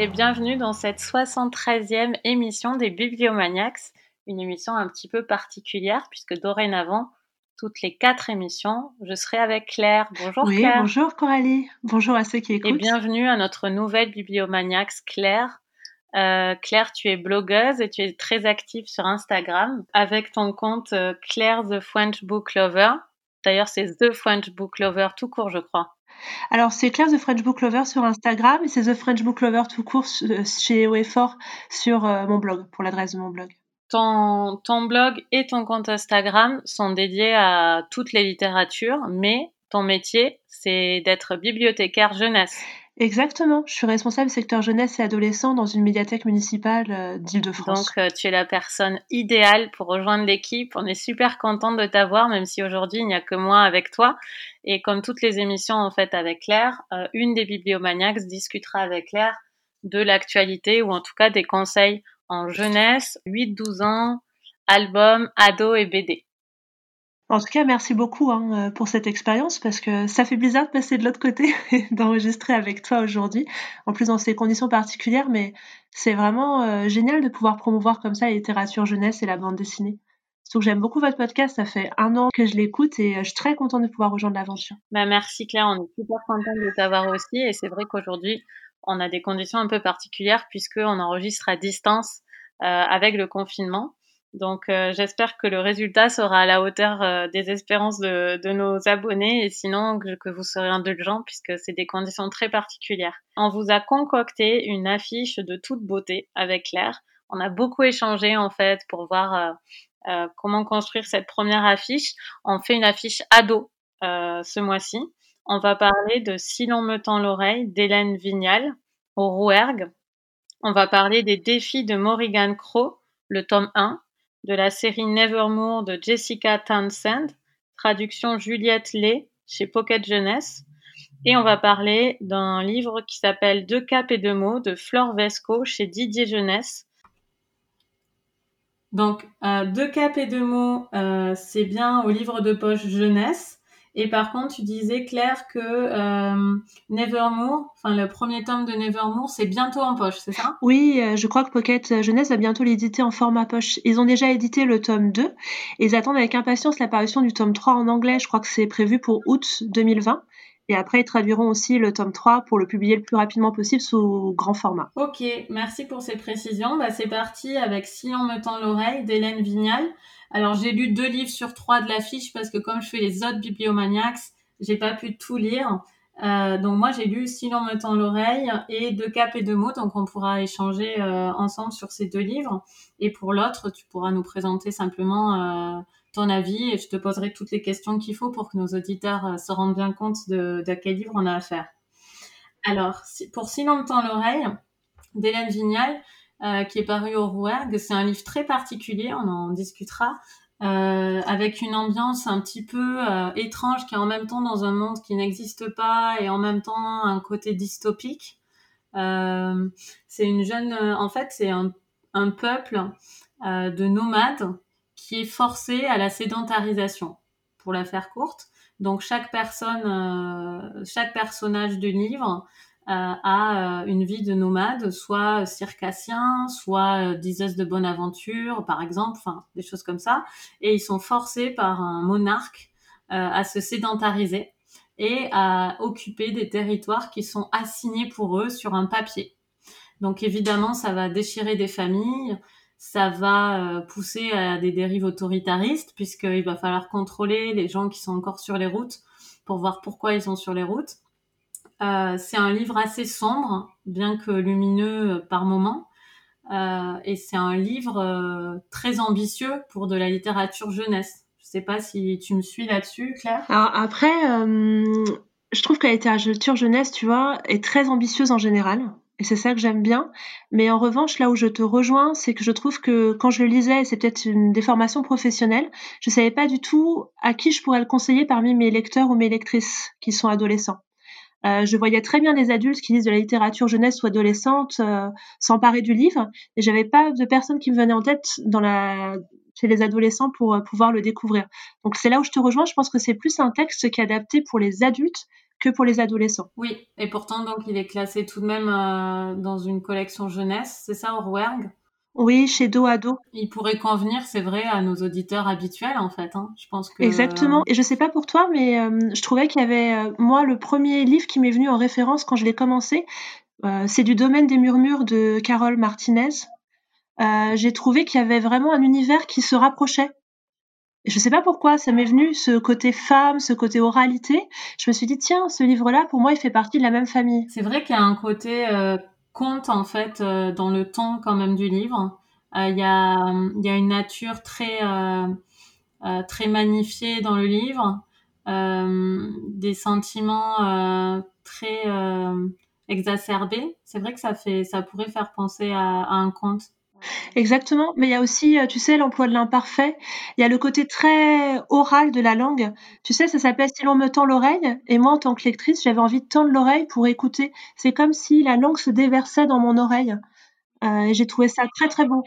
et bienvenue dans cette 73e émission des Bibliomaniacs, une émission un petit peu particulière puisque dorénavant, toutes les quatre émissions, je serai avec Claire. Bonjour oui, Claire. Bonjour Coralie. Bonjour à ceux qui écoutent. Et bienvenue à notre nouvelle Bibliomaniacs Claire. Euh, Claire, tu es blogueuse et tu es très active sur Instagram avec ton compte euh, Claire the French Book Lover. D'ailleurs, c'est The French Book Lover tout court, je crois. Alors, c'est Claire The French Book Lover sur Instagram et c'est The French Book Lover tout court euh, chez OEFOR sur euh, mon blog, pour l'adresse de mon blog. Ton, ton blog et ton compte Instagram sont dédiés à toutes les littératures, mais ton métier, c'est d'être bibliothécaire jeunesse. Exactement. Je suis responsable secteur jeunesse et adolescent dans une médiathèque municipale euh, d'Île-de-France. Donc, euh, tu es la personne idéale pour rejoindre l'équipe. On est super contente de t'avoir, même si aujourd'hui, il n'y a que moi avec toi. Et comme toutes les émissions, en fait, avec Claire, euh, une des bibliomaniacs discutera avec Claire de l'actualité ou en tout cas des conseils en jeunesse, 8-12 ans, albums, ados et BD. En tout cas, merci beaucoup hein, euh, pour cette expérience parce que ça fait bizarre de passer de l'autre côté et d'enregistrer avec toi aujourd'hui, en plus dans ces conditions particulières, mais c'est vraiment euh, génial de pouvoir promouvoir comme ça la littérature jeunesse et la bande dessinée. Surtout que j'aime beaucoup votre podcast, ça fait un an que je l'écoute et euh, je suis très contente de pouvoir rejoindre l'aventure. Bah merci Claire, on est super contente de t'avoir aussi et c'est vrai qu'aujourd'hui on a des conditions un peu particulières puisqu'on enregistre à distance avec le confinement. Donc euh, j'espère que le résultat sera à la hauteur euh, des espérances de, de, nos abonnés et sinon que, vous serez indulgents puisque c'est des conditions très particulières. On vous a concocté une affiche de toute beauté avec Claire. On a beaucoup échangé en fait pour voir euh, euh comment construire cette première affiche. On fait une affiche ado euh, ce mois-ci. On va parler de Si l'on me tend l'oreille d'Hélène Vignal au Rouergue. On va parler des défis de Morrigan Crow, le tome 1 de la série Nevermore de Jessica Townsend, traduction Juliette Lay chez Pocket Jeunesse. Et on va parler d'un livre qui s'appelle Deux capes et deux mots de Flore Vesco chez Didier Jeunesse. Donc, euh, Deux capes et deux mots, euh, c'est bien au livre de poche jeunesse. Et par contre, tu disais, Claire, que euh, Nevermore, enfin le premier tome de Nevermore, c'est bientôt en poche, c'est ça? Oui, euh, je crois que Pocket Jeunesse va bientôt l'éditer en format poche. Ils ont déjà édité le tome 2 et ils attendent avec impatience l'apparition du tome 3 en anglais. Je crois que c'est prévu pour août 2020. Et après, ils traduiront aussi le tome 3 pour le publier le plus rapidement possible sous grand format. Ok, merci pour ces précisions. Bah, c'est parti avec Si on me tend l'oreille d'Hélène Vignal. Alors j'ai lu deux livres sur trois de l'affiche parce que comme je fais les autres bibliomaniacs, j'ai pas pu tout lire. Euh, donc moi j'ai lu Si l'on me tend l'oreille et Deux capes et deux mots, donc on pourra échanger euh, ensemble sur ces deux livres. Et pour l'autre, tu pourras nous présenter simplement euh, ton avis et je te poserai toutes les questions qu'il faut pour que nos auditeurs se rendent bien compte de, de quel livre on a affaire. Alors pour Si l'on me tend l'oreille d'Hélène Vignal, euh, qui est paru au Rouergue. C'est un livre très particulier, on en discutera, euh, avec une ambiance un petit peu euh, étrange qui est en même temps dans un monde qui n'existe pas et en même temps un côté dystopique. C'est une jeune, en fait, c'est un, un, peuple de nomades qui est forcé à la sédentarisation, pour la faire courte. Donc chaque personne, chaque personnage du livre à euh, une vie de nomade, soit circassien, soit euh, diseuse de bonne aventure, par exemple, enfin des choses comme ça. Et ils sont forcés par un monarque euh, à se sédentariser et à occuper des territoires qui sont assignés pour eux sur un papier. Donc évidemment, ça va déchirer des familles, ça va pousser à des dérives autoritaristes puisqu'il va falloir contrôler les gens qui sont encore sur les routes pour voir pourquoi ils sont sur les routes. Euh, c'est un livre assez sombre, bien que lumineux euh, par moments. Euh, et c'est un livre euh, très ambitieux pour de la littérature jeunesse. Je sais pas si tu me suis là-dessus, Claire. Alors après, je trouve que la littérature jeunesse, tu vois, est très ambitieuse en général. Et c'est ça que j'aime bien. Mais en revanche, là où je te rejoins, c'est que je trouve que quand je le lisais, c'est peut-être une déformation professionnelle, je savais pas du tout à qui je pourrais le conseiller parmi mes lecteurs ou mes lectrices qui sont adolescents. Euh, je voyais très bien des adultes qui lisent de la littérature jeunesse ou adolescente euh, s'emparer du livre, et j'avais pas de personnes qui me venaient en tête dans la chez les adolescents pour euh, pouvoir le découvrir. Donc c'est là où je te rejoins. Je pense que c'est plus un texte qui est adapté pour les adultes que pour les adolescents. Oui, et pourtant donc il est classé tout de même euh, dans une collection jeunesse, c'est ça, Orwerg oui, chez dos à dos. Il pourrait convenir, c'est vrai, à nos auditeurs habituels en fait. Hein. Je pense que exactement. Et je sais pas pour toi, mais euh, je trouvais qu'il y avait euh, moi le premier livre qui m'est venu en référence quand je l'ai commencé, euh, c'est du domaine des murmures de Carole Martinez. J'ai trouvé qu'il y avait vraiment un univers qui se rapprochait. Je sais pas pourquoi, ça m'est venu ce côté femme, ce côté oralité. Je me suis dit tiens, ce livre-là, pour moi, il fait partie de la même famille. C'est vrai qu'il y a un côté compte en fait euh, dans le ton quand même du livre. Euh, il y, a, y a une nature très euh, très magnifiée dans le livre, des sentiments très exacerbés. C'est vrai que ça fait ça pourrait faire penser à, à un conte. Exactement, mais il y a aussi, tu sais, l'emploi de l'imparfait. Il y a le côté très oral de la langue. Tu sais, ça s'appelle Si l'on me tend l'oreille. Et moi, en tant que lectrice, j'avais envie de tendre l'oreille pour écouter. C'est comme si la langue se déversait dans mon oreille. Euh, et j'ai trouvé ça très très beau.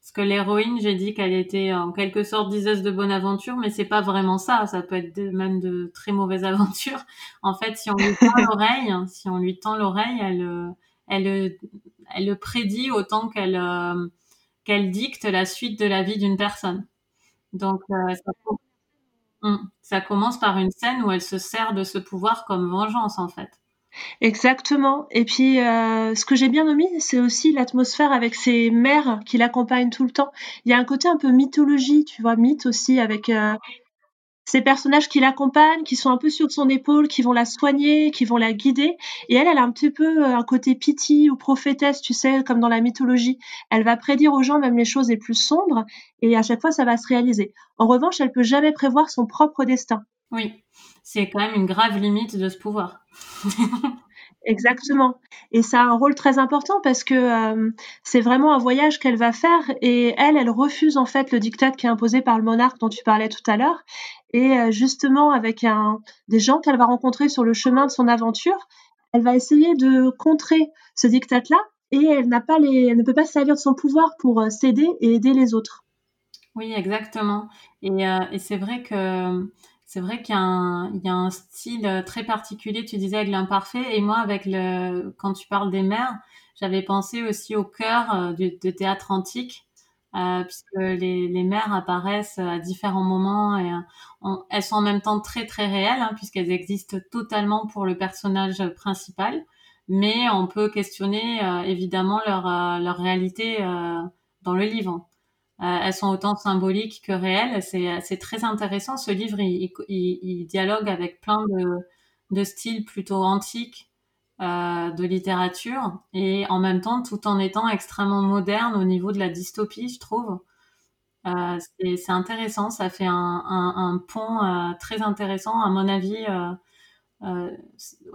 Parce que l'héroïne, j'ai dit qu'elle était en quelque sorte diseuse de bonne aventure, mais c'est pas vraiment ça. Ça peut être même de très mauvaises aventures. En fait, si on lui tend l'oreille, si on lui tend l'oreille, elle, elle, elle le prédit autant qu'elle euh, qu'elle dicte la suite de la vie d'une personne. Donc euh, hum, ça, commence par une scène où elle se sert de ce pouvoir comme vengeance en fait. Exactement. Et puis, euh, ce que j'ai bien nommé, c'est aussi l'atmosphère avec ses mères qui l'accompagnent tout le temps. Il y a un côté un peu mythologie, tu vois, mythe aussi, avec ces personnages qui l'accompagnent, qui sont un peu sur son épaule, qui vont la soigner, qui vont la guider. Et elle, elle a un petit peu euh, un côté pitié ou prophétesse, tu sais, comme dans la mythologie. Elle va prédire aux gens même les choses les plus sombres, et à chaque fois, ça va se réaliser. En revanche, elle peut jamais prévoir son propre destin. Oui, c'est quand même une grave limite de ce pouvoir. Exactement. Et ça a un rôle très important parce que euh, c'est vraiment un voyage qu'elle va faire et elle, elle refuse en fait le diktat qui est imposé par le monarque dont tu parlais tout à l'heure. Et euh, justement, avec des gens qu'elle va rencontrer sur le chemin de son aventure, elle va essayer de contrer ce diktat-là et elle pas elle ne peut pas se servir de son pouvoir pour euh, s'aider et aider les autres. Oui, exactement. Et, et c'est vrai que c'est vrai qu'il y, y, a un style très particulier, tu disais, avec l'imparfait. Et moi, avec le, quand tu parles des mères, j'avais pensé aussi au cœur euh, du, de théâtre antique, euh, puisque les, les mères apparaissent à différents moments et euh, elles sont en même temps très très réelles, hein, puisqu'elles existent totalement pour le personnage principal. Mais on peut questionner euh, évidemment leur, leur réalité dans le livre. Euh, elles sont autant symboliques que réelles. C'est très intéressant. Ce livre, il, dialogue avec plein de, styles plutôt antiques euh, de littérature et en même temps tout en étant extrêmement moderne au niveau de la dystopie, je trouve. Euh, c'est intéressant, ça fait un, pont euh, très intéressant à mon avis. Euh, euh,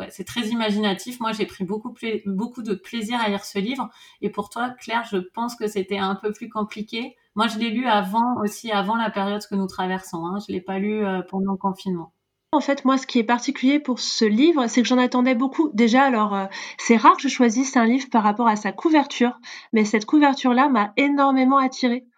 c'est très imaginatif. Moi, j'ai pris beaucoup de plaisir à lire ce livre. Et pour toi, Claire, je pense que c'était un peu plus compliqué. Moi, je l'ai lu avant aussi, avant la période que nous traversons. Hein. Je l'ai pas lu euh, pendant le confinement. En fait, moi, ce qui est particulier pour ce livre, c'est que j'en attendais beaucoup. Déjà, alors, euh, c'est rare que je choisisse un livre par rapport à sa couverture, mais cette couverture-là m'a énormément attirée.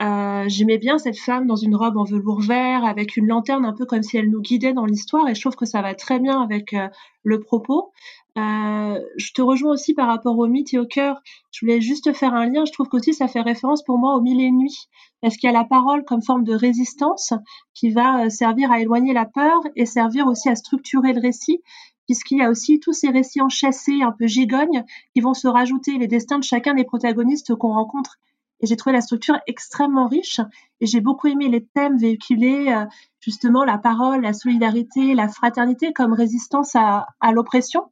Euh, j'aimais bien cette femme dans une robe en velours vert avec une lanterne un peu comme si elle nous guidait dans l'histoire et je trouve que ça va très bien avec euh, le propos. Euh, je te rejoins aussi par rapport au mythe et au cœur. Je voulais juste faire un lien. Je trouve qu'aussi ça fait référence pour moi aux mille et nuits parce qu'il y a la parole comme forme de résistance qui va servir à éloigner la peur et servir aussi à structurer le récit puisqu'il y a aussi tous ces récits enchâssés, un peu gigognes, qui vont se rajouter les destins de chacun des protagonistes qu'on rencontre et j'ai trouvé la structure extrêmement riche et j'ai beaucoup aimé les thèmes véhiculés, euh, justement la parole, la solidarité, la fraternité comme résistance à, à l'oppression.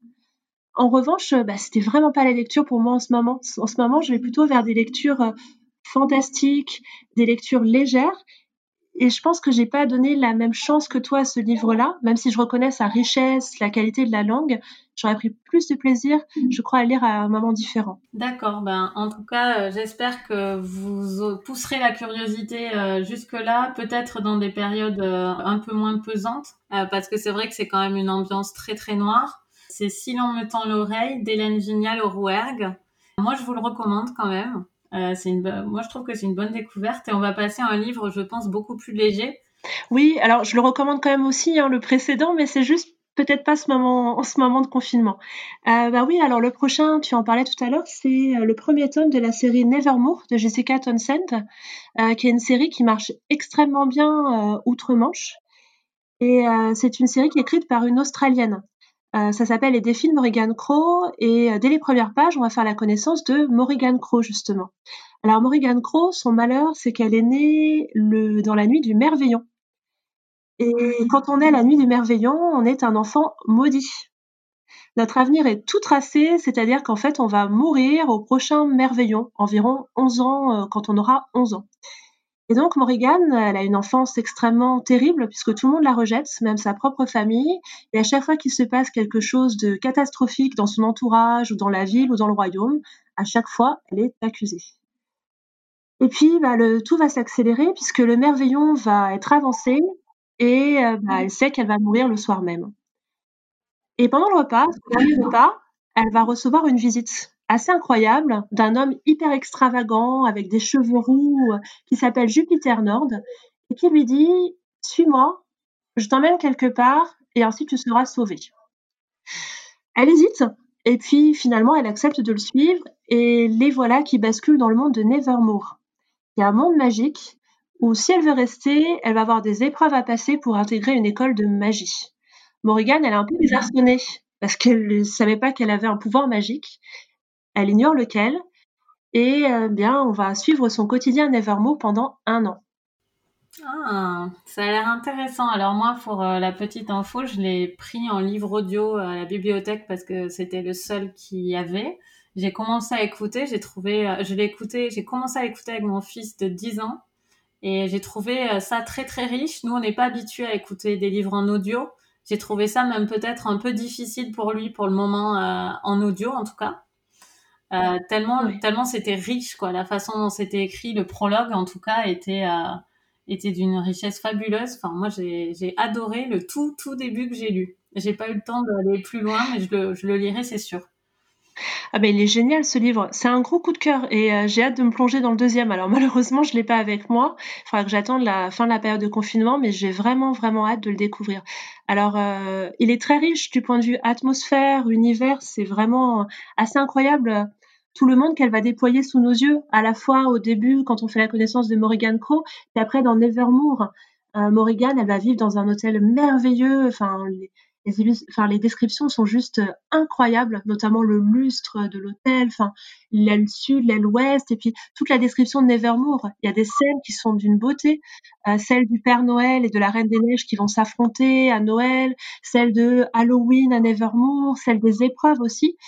En revanche, euh, bah, c'était vraiment pas la lecture pour moi en ce moment. En ce moment, je vais plutôt vers des lectures euh, fantastiques, des lectures légères et je pense que j'ai pas donné la même chance que toi à ce livre-là, même si je reconnais sa richesse, la qualité de la langue. J'aurais pris plus de plaisir, je crois, à lire à un moment différent. D'accord. Ben, en tout cas, euh, j'espère que vous pousserez la curiosité euh, jusque-là, peut-être dans des périodes euh, un peu moins pesantes, parce que c'est vrai que c'est quand même une ambiance très très noire. C'est Si l'on me tend l'oreille d'Hélène Vignal au Rouergue. Moi, je vous le recommande quand même. Euh, c'est une, moi, je trouve que c'est une bonne découverte et on va passer à un livre, je pense, beaucoup plus léger. Oui, alors je le recommande quand même aussi, hein, le précédent, mais c'est juste peut-être pas ce moment, en ce moment de confinement. Euh, bah oui, alors le prochain, tu en parlais tout à l'heure, c'est euh, le premier tome de la série Nevermore de Jessica Townsend, euh, qui est une série qui marche extrêmement bien outre-Manche. Et c'est une série qui est écrite par une Australienne. Ça s'appelle Les défis de Morrigan Crow et dès les premières pages, on va faire la connaissance de Morrigan Crow justement. Alors Morrigan Crow, son malheur, c'est qu'elle est née dans la nuit du Merveillon. Et quand on est la nuit du merveillon, on est un enfant maudit. Notre avenir est tout tracé, c'est-à-dire qu'en fait, on va mourir au prochain merveillon, environ 11 ans, euh, quand on aura 11 ans. Et donc, Morrigan, elle a une enfance extrêmement terrible, puisque tout le monde la rejette, même sa propre famille. Et à chaque fois qu'il se passe quelque chose de catastrophique dans son entourage, ou dans la ville, ou dans le royaume, à chaque fois, elle est accusée. Et puis, bah, le, tout va s'accélérer, puisque le merveillon va être avancé, et euh, bah, elle sait qu'elle va mourir le soir même. Et pendant le repas, le repas, elle va recevoir une visite assez incroyable d'un homme hyper extravagant avec des cheveux roux euh, qui s'appelle Jupiter Nord et qui lui dit Suis-moi, je t'emmène quelque part et ainsi tu seras sauvée. Elle hésite et puis finalement elle accepte de le suivre et les voilà qui basculent dans le monde de Nevermore. Il y a un monde magique ou si elle veut rester, elle va avoir des épreuves à passer pour intégrer une école de magie. Morrigan, elle est un peu désarçonnée parce qu'elle ne savait pas qu'elle avait un pouvoir magique. Elle ignore lequel. Et euh, bien, on va suivre son quotidien Nevermore pendant un an. Ah, ça a l'air intéressant. Alors moi, pour euh, la petite info, je l'ai pris en livre audio à la bibliothèque parce que c'était le seul qu'il y avait. J'ai commencé à écouter, j'ai trouvé, euh, je l'ai écouté, j'ai commencé à écouter avec mon fils de 10 ans et j'ai trouvé ça très très riche. Nous, on n'est pas habitué à écouter des livres en audio. J'ai trouvé ça même peut-être un peu difficile pour lui pour le moment en audio en tout cas. Euh, tellement tellement c'était riche quoi. La façon dont c'était écrit, le prologue en tout cas était euh, était d'une richesse fabuleuse. Enfin moi j'ai j'ai adoré le tout tout début que j'ai lu. J'ai pas eu le temps d'aller plus loin, mais je le je le lirai c'est sûr. Ah ben il est génial ce livre. C'est un gros coup de cœur et euh, j'ai hâte de me plonger dans le deuxième. Alors malheureusement, je l'ai pas avec moi. Il faudra que j'attende la fin de la période de confinement, mais j'ai vraiment vraiment hâte de le découvrir. Alors euh, il est très riche du point de vue atmosphère, univers. C'est vraiment assez incroyable tout le monde qu'elle va déployer sous nos yeux, à la fois au début quand on fait la connaissance de Morrigan Crow, et après dans Nevermore. Euh, Morrigan, elle va vivre dans un hôtel merveilleux. Enfin, les, enfin, les descriptions sont juste euh, incroyables, notamment le lustre de l'hôtel, enfin, l'aile sud, l'aile ouest, et puis toute la description de Nevermore. Il y a des scènes qui sont d'une beauté, euh, celle du Père Noël et de la Reine des Neiges qui vont s'affronter à Noël, celle de Halloween à Nevermore, celle des épreuves aussi.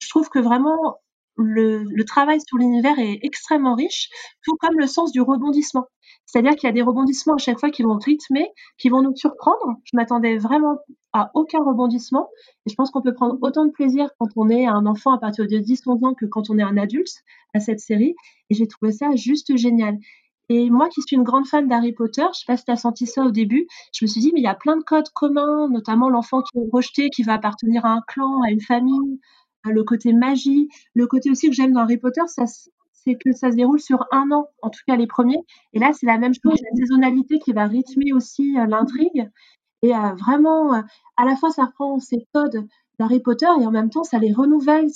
Je trouve que vraiment le, travail sur l'univers est extrêmement riche, tout comme le sens du rebondissement. C'est-à-dire qu'il y a des rebondissements à chaque fois qui vont rythmer, qui vont nous surprendre. Je m'attendais vraiment à aucun rebondissement. Et je pense qu'on peut prendre autant de plaisir quand on est un enfant à partir de 10-11 ans que quand on est un adulte à cette série. Et j'ai trouvé ça juste génial. Et moi qui suis une grande fan d'Harry Potter, je sais pas si tu as senti ça au début, je me suis dit, mais il y a plein de codes communs, notamment l'enfant qui est rejeté, qui va appartenir à un clan, à une famille, le côté magie, le côté aussi que j'aime dans Harry Potter, ça, c'est que ça se déroule sur un an, en tout cas les premiers. Et là, c'est la même chose, la saisonnalité qui va rythmer aussi euh, l'intrigue. Et euh, vraiment, euh, à la fois, ça reprend ces codes d'Harry Potter et en même temps, ça les renouvelle.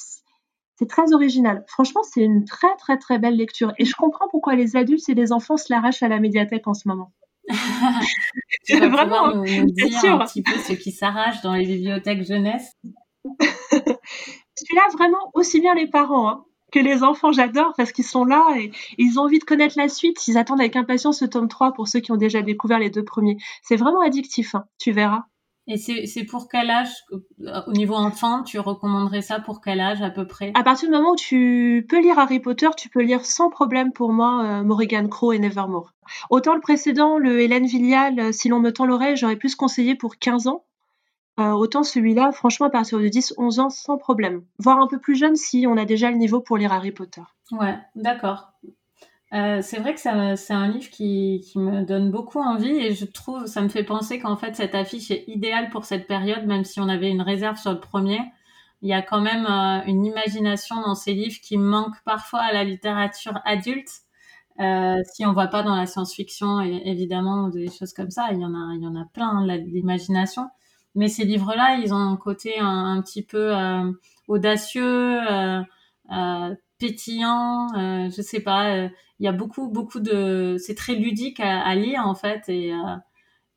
C'est très original. Franchement, c'est une très, très, très belle lecture. Et je comprends pourquoi les adultes et les enfants se l'arrachent à la médiathèque en ce moment. tu vas vraiment nous, nous dire un petit peu ce qui s'arrache dans les bibliothèques jeunesse. Celui-là, vraiment, aussi bien les parents. Hein que les enfants, j'adore parce qu'ils sont là et ils ont envie de connaître la suite. Ils attendent avec impatience ce tome 3 pour ceux qui ont déjà découvert les deux premiers. C'est vraiment addictif, hein, tu verras. Et c'est pour quel âge, au niveau enfant, tu recommanderais ça pour quel âge à peu près? À partir du moment où tu peux lire Harry Potter, tu peux lire sans problème pour moi euh, Morrigan Crow et Nevermore. Autant le précédent, le Hélène Villial, euh, si l'on me tend l'oreille, j'aurais plus conseillé pour 15 ans. Euh, autant celui-là, franchement, à partir de 10-11 ans, sans problème. Voire un peu plus jeune si on a déjà le niveau pour lire Harry Potter. Ouais, d'accord. Euh, c'est vrai que c'est un livre qui, me donne beaucoup envie et je trouve, ça me fait penser qu'en fait cette affiche est idéale pour cette période, même si on avait une réserve sur le premier. Il y a quand même euh, une imagination dans ces livres qui manque parfois à la littérature adulte. Si on voit pas dans la science-fiction, évidemment, des choses comme ça, il y en a, il y en a plein, l'imagination. Mais ces livres-là, ils ont un côté un, petit peu audacieux, pétillant, je sais pas. Il y a beaucoup, beaucoup de, c'est très ludique à, à, lire en fait et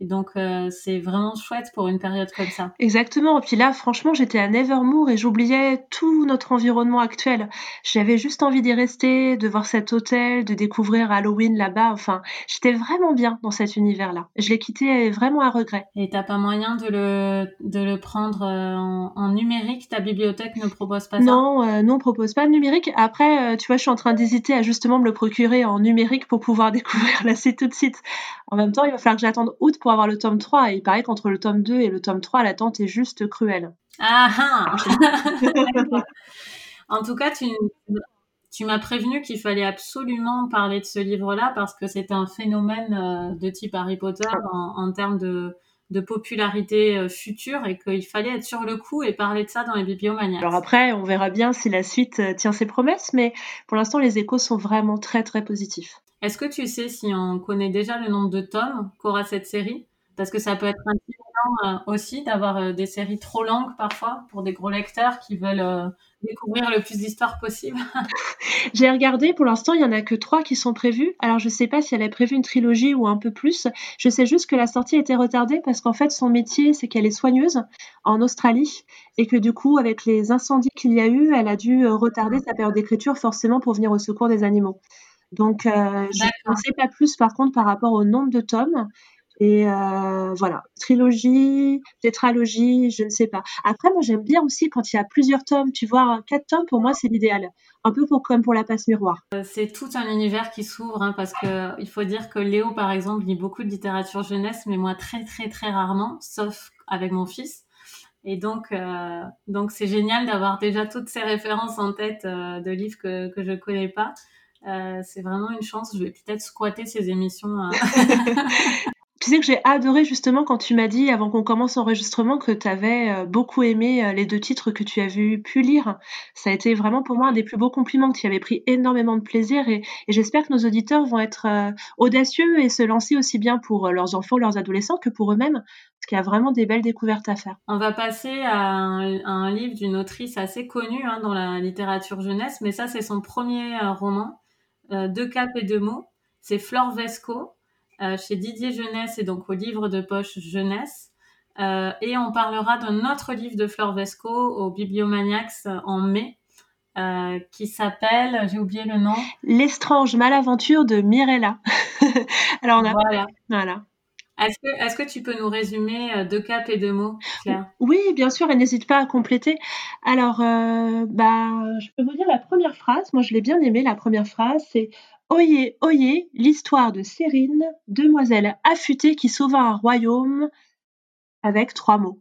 et donc, euh, c'est vraiment chouette pour une période comme ça. Exactement. Et puis là, franchement, j'étais à Nevermore et j'oubliais tout notre environnement actuel. J'avais juste envie d'y rester, de voir cet hôtel, de découvrir Halloween là-bas. Enfin, j'étais vraiment bien dans cet univers-là. Je l'ai quitté vraiment à regret. Et t'as pas moyen de le, de le prendre euh, en, numérique? Ta bibliothèque ne propose pas ça? Non, euh, non, propose pas le numérique. Après, tu vois, je suis en train d'hésiter à justement me le procurer en numérique pour pouvoir découvrir la suite tout de suite. En même temps, il va falloir que j'attende août pour avoir le tome 3. Et il paraît qu'entre le tome 2 et le tome 3, l'attente est juste cruelle. Ah, ah. En tout cas, tu, tu m'as prévenu qu'il fallait absolument parler de ce livre-là parce que c'est un phénomène euh, de type Harry Potter en, termes de, de popularité euh, future et qu'il fallait être sur le coup et parler de ça dans les bibliomaniacs. Alors après, on verra bien si la suite euh, tient ses promesses, mais pour l'instant, les échos sont vraiment très très positifs. Est-ce que tu sais si on connaît déjà le nombre de tomes qu'aura cette série? Parce que ça peut être intéressant euh, aussi d'avoir euh, des séries trop longues parfois pour des gros lecteurs qui veulent euh, découvrir le plus d'histoires possible. J'ai regardé, pour l'instant, il n'y en a que trois qui sont prévus. Alors, je ne sais pas si elle a prévu une trilogie ou un peu plus. Je sais juste que la sortie a été retardée parce qu'en fait, son métier, c'est qu'elle est soigneuse en Australie et que du coup, avec les incendies qu'il y a eu, elle a dû retarder sa période d'écriture forcément pour venir au secours des animaux. Donc, je ne sais pas plus par contre par rapport au nombre de tomes. Et euh, voilà, trilogie, tétralogie, je ne sais pas. Après, moi, j'aime bien aussi quand il y a plusieurs tomes. Tu vois, quatre tomes, pour moi, c'est l'idéal. Un peu pour, comme pour la passe miroir. Euh, c'est tout un univers qui s'ouvre, hein, parce que il faut dire que Léo, par exemple, lit beaucoup de littérature jeunesse, mais moi, très, très, très rarement, sauf avec mon fils. Et donc, euh, donc c'est génial d'avoir déjà toutes ces références en tête de livres que, que je connais pas. C'est vraiment une chance. Je vais peut-être squatter ces émissions. Hein. Tu sais que j'ai adoré justement quand tu m'as dit avant qu'on commence l'enregistrement que tu avais euh, beaucoup aimé euh, les deux titres que tu avais pu lire. Ça a été vraiment pour moi un des plus beaux compliments, tu avais pris énormément de plaisir et, j'espère que nos auditeurs vont être euh, audacieux et se lancer aussi bien pour leurs enfants, leurs adolescents que pour eux-mêmes, parce qu'il y a vraiment des belles découvertes à faire. On va passer à un, livre d'une autrice assez connue hein, dans la littérature jeunesse, mais ça c'est son premier roman, Deux capes et deux mots. C'est Flore Vesco. Euh, chez Didier Jeunesse et donc au livre de poche Jeunesse. Euh, et on parlera d'un autre livre de Fleur Vesco au Bibliomaniacs en mai, euh, qui s'appelle, j'ai oublié le nom. L'estrange malaventure de Mirella. Alors on a. Voilà. voilà. Est-ce que, tu peux nous résumer deux caps et deux mots, Claire? Oui, bien sûr, et n'hésite pas à compléter. Alors, bah, je peux vous dire la première phrase. Moi, je l'ai bien aimée. La première phrase, c'est Oyez, oyez l'histoire de Sérine, demoiselle affûtée qui sauva un royaume avec trois mots.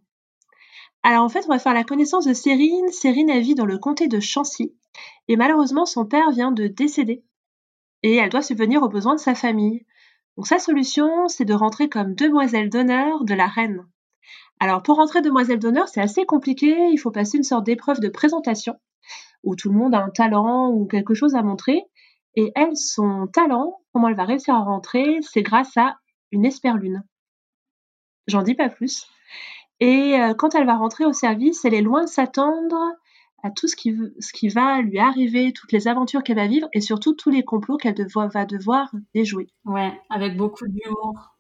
Alors en fait, on va faire la connaissance de Sérine. Sérine, vit dans le comté de Chancy et malheureusement, son père vient de décéder et elle doit subvenir aux besoins de sa famille. Donc sa solution, c'est de rentrer comme demoiselle d'honneur de la reine. Alors pour rentrer demoiselle d'honneur, c'est assez compliqué, il faut passer une sorte d'épreuve de présentation où tout le monde a un talent ou quelque chose à montrer et elle, son talent, comment elle va réussir à rentrer, c'est grâce à une esperlune. J'en dis pas plus. Et euh, quand elle va rentrer au service, elle est loin de s'attendre à tout ce qui, ce qui va lui arriver, toutes les aventures qu'elle va vivre et surtout tous les complots qu'elle va devoir déjouer. Ouais, avec beaucoup d'humour.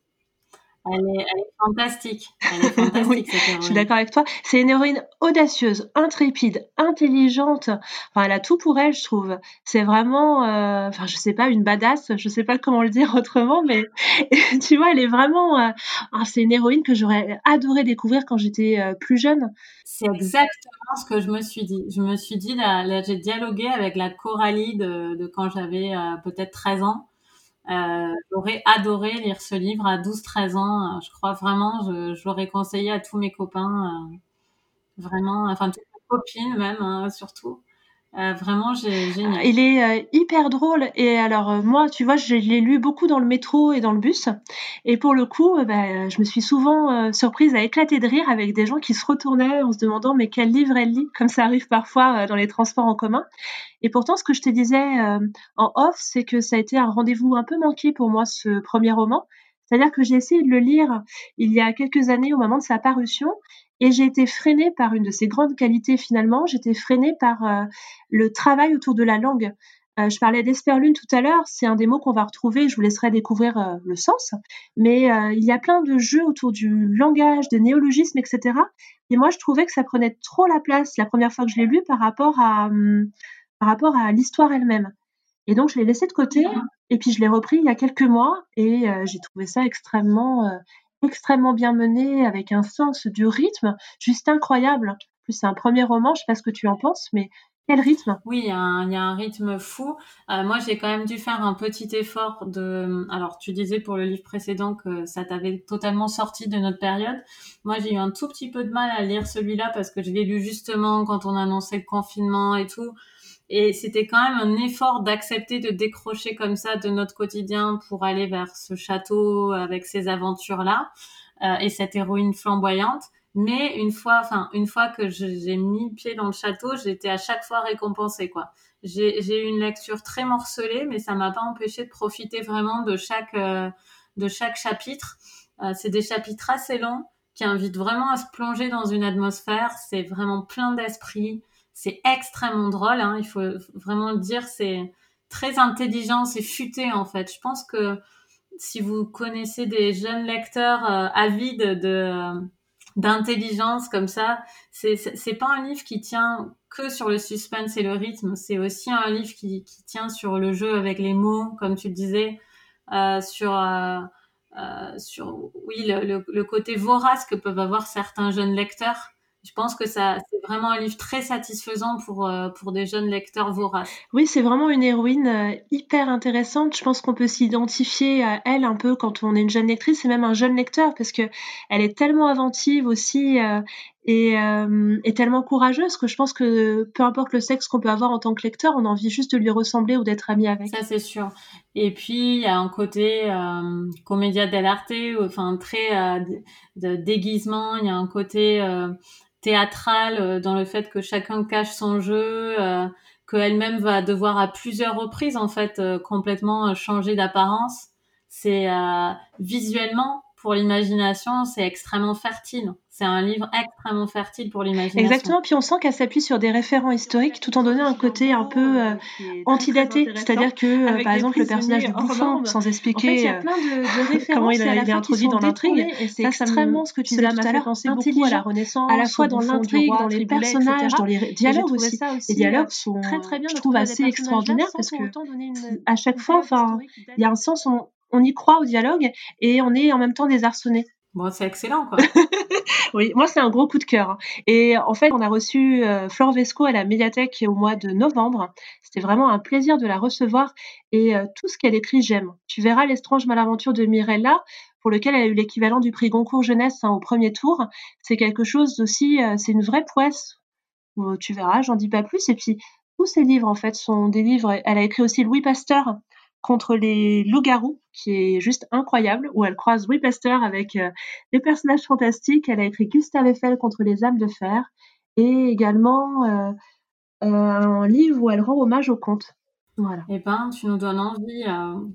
Elle est, fantastique. Elle est fantastique je suis d'accord avec toi. C'est une héroïne audacieuse, intrépide, intelligente. Enfin, elle a tout pour elle, je trouve. C'est vraiment, euh, enfin, je sais pas, une badass. Je sais pas comment le dire autrement, mais tu vois, elle est vraiment. Euh, ah, c'est une héroïne que j'aurais adoré découvrir quand j'étais euh, plus jeune. C'est exactement ce que je me suis dit. Je me suis dit, là, j'ai dialogué avec la Coralie de, de quand j'avais peut-être 13 ans. Euh, j'aurais adoré lire ce livre à 12-13 ans. Euh, je crois vraiment, je, l'aurais conseillé à tous mes copains. Euh, vraiment, enfin, toutes mes copines même, hein, surtout. Euh, vraiment génial. Il est euh, hyper drôle et alors euh, moi tu vois je l'ai lu beaucoup dans le métro et dans le bus et pour le coup bah, je me suis souvent surprise à éclater de rire avec des gens qui se retournaient en se demandant mais quel livre elle lit comme ça arrive parfois dans les transports en commun. Et pourtant ce que je te disais en off c'est que ça a été un rendez-vous un peu manqué pour moi ce premier roman. C'est-à-dire que j'ai essayé de le lire il y a quelques années au moment de sa parution et j'ai été freinée par une de ses grandes qualités finalement, j'étais freinée par euh, le travail autour de la langue. Euh, je parlais d'esperlune tout à l'heure, c'est un des mots qu'on va retrouver, je vous laisserai découvrir euh, le sens, mais il y a plein de jeux autour du langage, des néologismes, etc. Et moi, je trouvais que ça prenait trop la place la première fois que je l'ai lu par rapport à, hum, par rapport à l'histoire elle-même. Et donc, je l'ai laissé de côté, et puis je l'ai repris il y a quelques mois, et j'ai trouvé ça extrêmement extrêmement bien mené, avec un sens du rythme juste incroyable. Plus, c'est un premier roman, je sais pas ce que tu en penses, mais quel rythme? Oui, il y, a un, rythme fou. Euh, moi, j'ai quand même dû faire un petit effort de. Alors, tu disais pour le livre précédent que ça t'avait totalement sorti de notre période. Moi, j'ai eu un tout petit peu de mal à lire celui-là parce que je l'ai lu justement quand on annonçait le confinement et tout. Et c'était quand même un effort d'accepter de décrocher comme ça de notre quotidien pour aller vers ce château avec ces aventures-là euh, et cette héroïne flamboyante. Mais une fois, enfin, une fois que j'ai mis pied dans le château, j'étais à chaque fois récompensée, quoi. J'ai eu une lecture très morcelée, mais ça m'a pas empêché de profiter vraiment de chaque, euh, de chaque chapitre. Euh, c'est des chapitres assez longs qui invitent vraiment à se plonger dans une atmosphère. C'est vraiment plein d'esprit c'est extrêmement drôle, hein, il faut vraiment le dire, c'est très intelligent, c'est futé en fait. Je pense que si vous connaissez des jeunes lecteurs euh, avides de d'intelligence comme ça, c'est c'est pas un livre qui tient que sur le suspense et le rythme, c'est aussi un livre qui, qui tient sur le jeu avec les mots, comme tu le disais, euh, sur euh, sur oui le, le, côté vorace que peuvent avoir certains jeunes lecteurs je pense que ça, c'est vraiment un livre très satisfaisant pour, euh, pour des jeunes lecteurs voraces. Oui, c'est vraiment une héroïne euh, hyper intéressante. Je pense qu'on peut s'identifier à elle un peu quand on est une jeune lectrice et même un jeune lecteur parce que elle est tellement inventive aussi euh, et, est tellement courageuse que je pense que peu importe le sexe qu'on peut avoir en tant que lecteur, on a envie juste de lui ressembler ou d'être ami avec. Ça, c'est sûr. Et puis, il y a un côté comédia dell'arte, enfin, très de déguisement. Il y a un côté théâtrale euh, dans le fait que chacun cache son jeu, euh, qu'elle-même va devoir à plusieurs reprises en fait euh, complètement changer d'apparence. C'est visuellement pour l'imagination, c'est extrêmement fertile. C'est un livre extrêmement fertile pour l'imagination. Exactement, puis on sent qu'elle s'appuie sur des référents historiques tout en donnant un côté un peu euh, antidaté. C'est-à-dire que, euh, par exemple, le personnage du bouffon, sans expliquer euh, comment il a été introduit dans l'intrigue, c'est extrêmement ce que tu disais tout à l'heure, beaucoup à la Renaissance, à la fois dans l'intrigue, dans les personnages, dans les dialogues aussi. Les dialogues sont, très, très bien, je trouve, assez extraordinaires parce que à chaque fois, il y a un sens, on y croit au dialogue et on est en même temps désarçonné. Bon, c'est excellent, quoi. oui, moi, c'est un gros coup de cœur. Hein. Et en fait, on a reçu euh, Flore Vesco à la médiathèque au mois de novembre. C'était vraiment un plaisir de la recevoir. Et euh, tout ce qu'elle écrit, j'aime. Tu verras L'estrange malaventure de Mirella, pour lequel elle a eu l'équivalent du prix Goncourt Jeunesse hein, au premier tour. C'est quelque chose aussi, euh, c'est une vraie prouesse. tu verras, j'en dis pas plus. Et puis, tous ces livres, en fait, sont des livres. Elle a écrit aussi Louis Pasteur, contre les loups-garous, qui est juste incroyable, où elle croise Louis avec euh, des personnages fantastiques. Elle a écrit Gustave Eiffel contre les âmes de fer, et également euh, euh, un livre où elle rend hommage au conte. Voilà. Eh ben, tu nous donnes envie.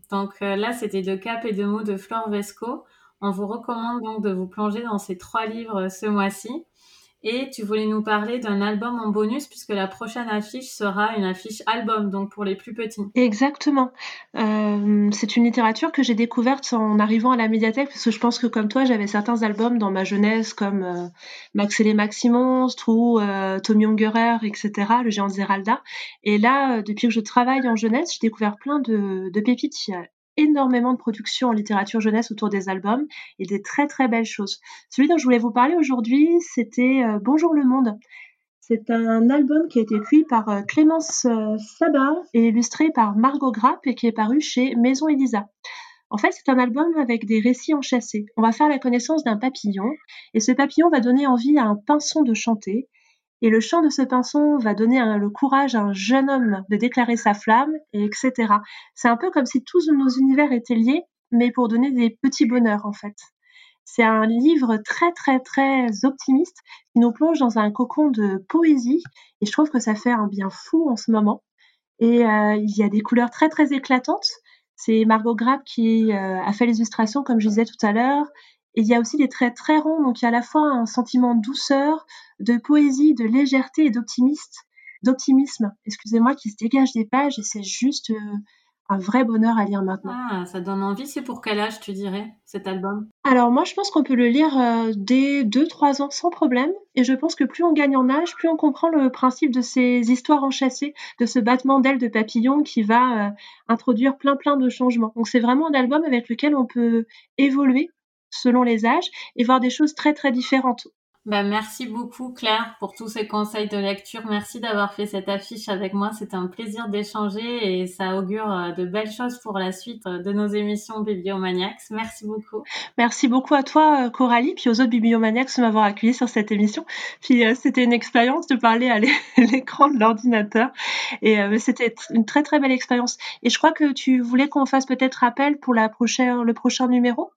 Donc là, c'était de cap et de mots de Flore Vesco. On vous recommande donc de vous plonger dans ces trois livres ce mois-ci. Et tu voulais nous parler d'un album en bonus puisque la prochaine affiche sera une affiche album, donc pour les plus petits. Exactement. Euh, c'est une littérature que j'ai découverte en arrivant à la médiathèque parce que je pense que comme toi, j'avais certains albums dans ma jeunesse comme euh, Max et les Maximonstres ou euh, Tommy Ungerer, etc., le géant Zeralda. Et là, depuis que je travaille en jeunesse, j'ai découvert plein de, de pépites énormément de production en littérature jeunesse autour des albums et des très très belles choses. Celui dont je voulais vous parler aujourd'hui, c'était euh, Bonjour le monde. C'est un album qui a été écrit par euh, Clémence euh, Sabat et illustré par Margot Grapp et qui est paru chez Maison Elisa. En fait, c'est un album avec des récits enchâssés. On va faire la connaissance d'un papillon et ce papillon va donner envie à un pinson de chanter et le chant de ce pinson va donner le courage à un jeune homme de déclarer sa flamme, et etc. C'est un peu comme si tous nos univers étaient liés, mais pour donner des petits bonheurs en fait. C'est un livre très très très optimiste qui nous plonge dans un cocon de poésie et je trouve que ça fait un bien fou en ce moment. Et euh, il y a des couleurs très très éclatantes, C'est Margot Grapp qui a fait les illustrations, comme je disais tout à l'heure. Et il y a aussi des traits très ronds, donc il y a à la fois un sentiment de douceur, de poésie, de légèreté et d'optimisme, excusez-moi, qui se dégage des pages et c'est juste un vrai bonheur à lire maintenant. Ah, ça donne envie. C'est pour quel âge, tu dirais, cet album? Alors moi, je pense qu'on peut le lire euh, dès 2-3 ans sans problème. Et je pense que plus on gagne en âge, plus on comprend le principe de ces histoires enchâssées, de ce battement d'ailes de papillon qui va euh, introduire plein plein de changements. Donc c'est vraiment un album avec lequel on peut évoluer selon les âges et voir des choses très très différentes. Bah, merci beaucoup Claire pour tous ces conseils de lecture. Merci d'avoir fait cette affiche avec moi. C'était un plaisir d'échanger et ça augure euh, de belles choses pour la suite euh, de nos émissions Bibliomaniacs. Merci beaucoup. Merci beaucoup à toi euh, Coralie puis aux autres Bibliomaniacs de m'avoir accueilli sur cette émission. Puis c'était une expérience de parler à l'écran de l'ordinateur et c'était une très très belle expérience. Et je crois que tu voulais qu'on fasse peut-être appel pour la prochaine, le prochain numéro?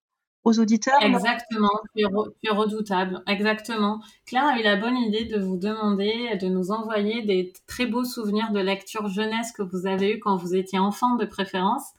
Auditeurs. Exactement, tu es, redoutable. Exactement. Claire a eu la bonne idée de vous demander de nous envoyer des très beaux souvenirs de lecture jeunesse que vous avez eu quand vous étiez enfant de préférence.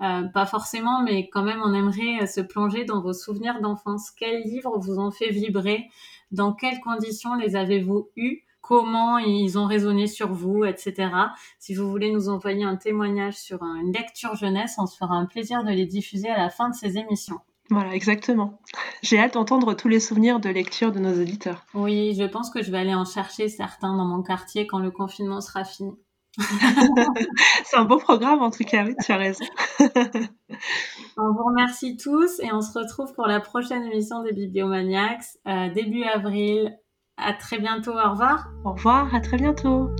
Euh, pas forcément, mais quand même, on aimerait se plonger dans vos souvenirs d'enfance. Quels livres vous ont fait vibrer? Dans quelles conditions les avez-vous eus? Comment ils ont résonné sur vous, etc. Si vous voulez nous envoyer un témoignage sur une lecture jeunesse, on se fera un plaisir de les diffuser à la fin de ces émissions. Voilà, exactement. J'ai hâte d'entendre tous les souvenirs de lecture de nos auditeurs. Oui, je pense que je vais aller en chercher certains dans mon quartier quand le confinement sera fini. C'est un beau programme en tout cas, oui, tu as raison. on vous remercie tous et on se retrouve pour la prochaine émission des Bibliomaniacs euh, début avril. À très bientôt, au revoir. Au revoir, à très bientôt.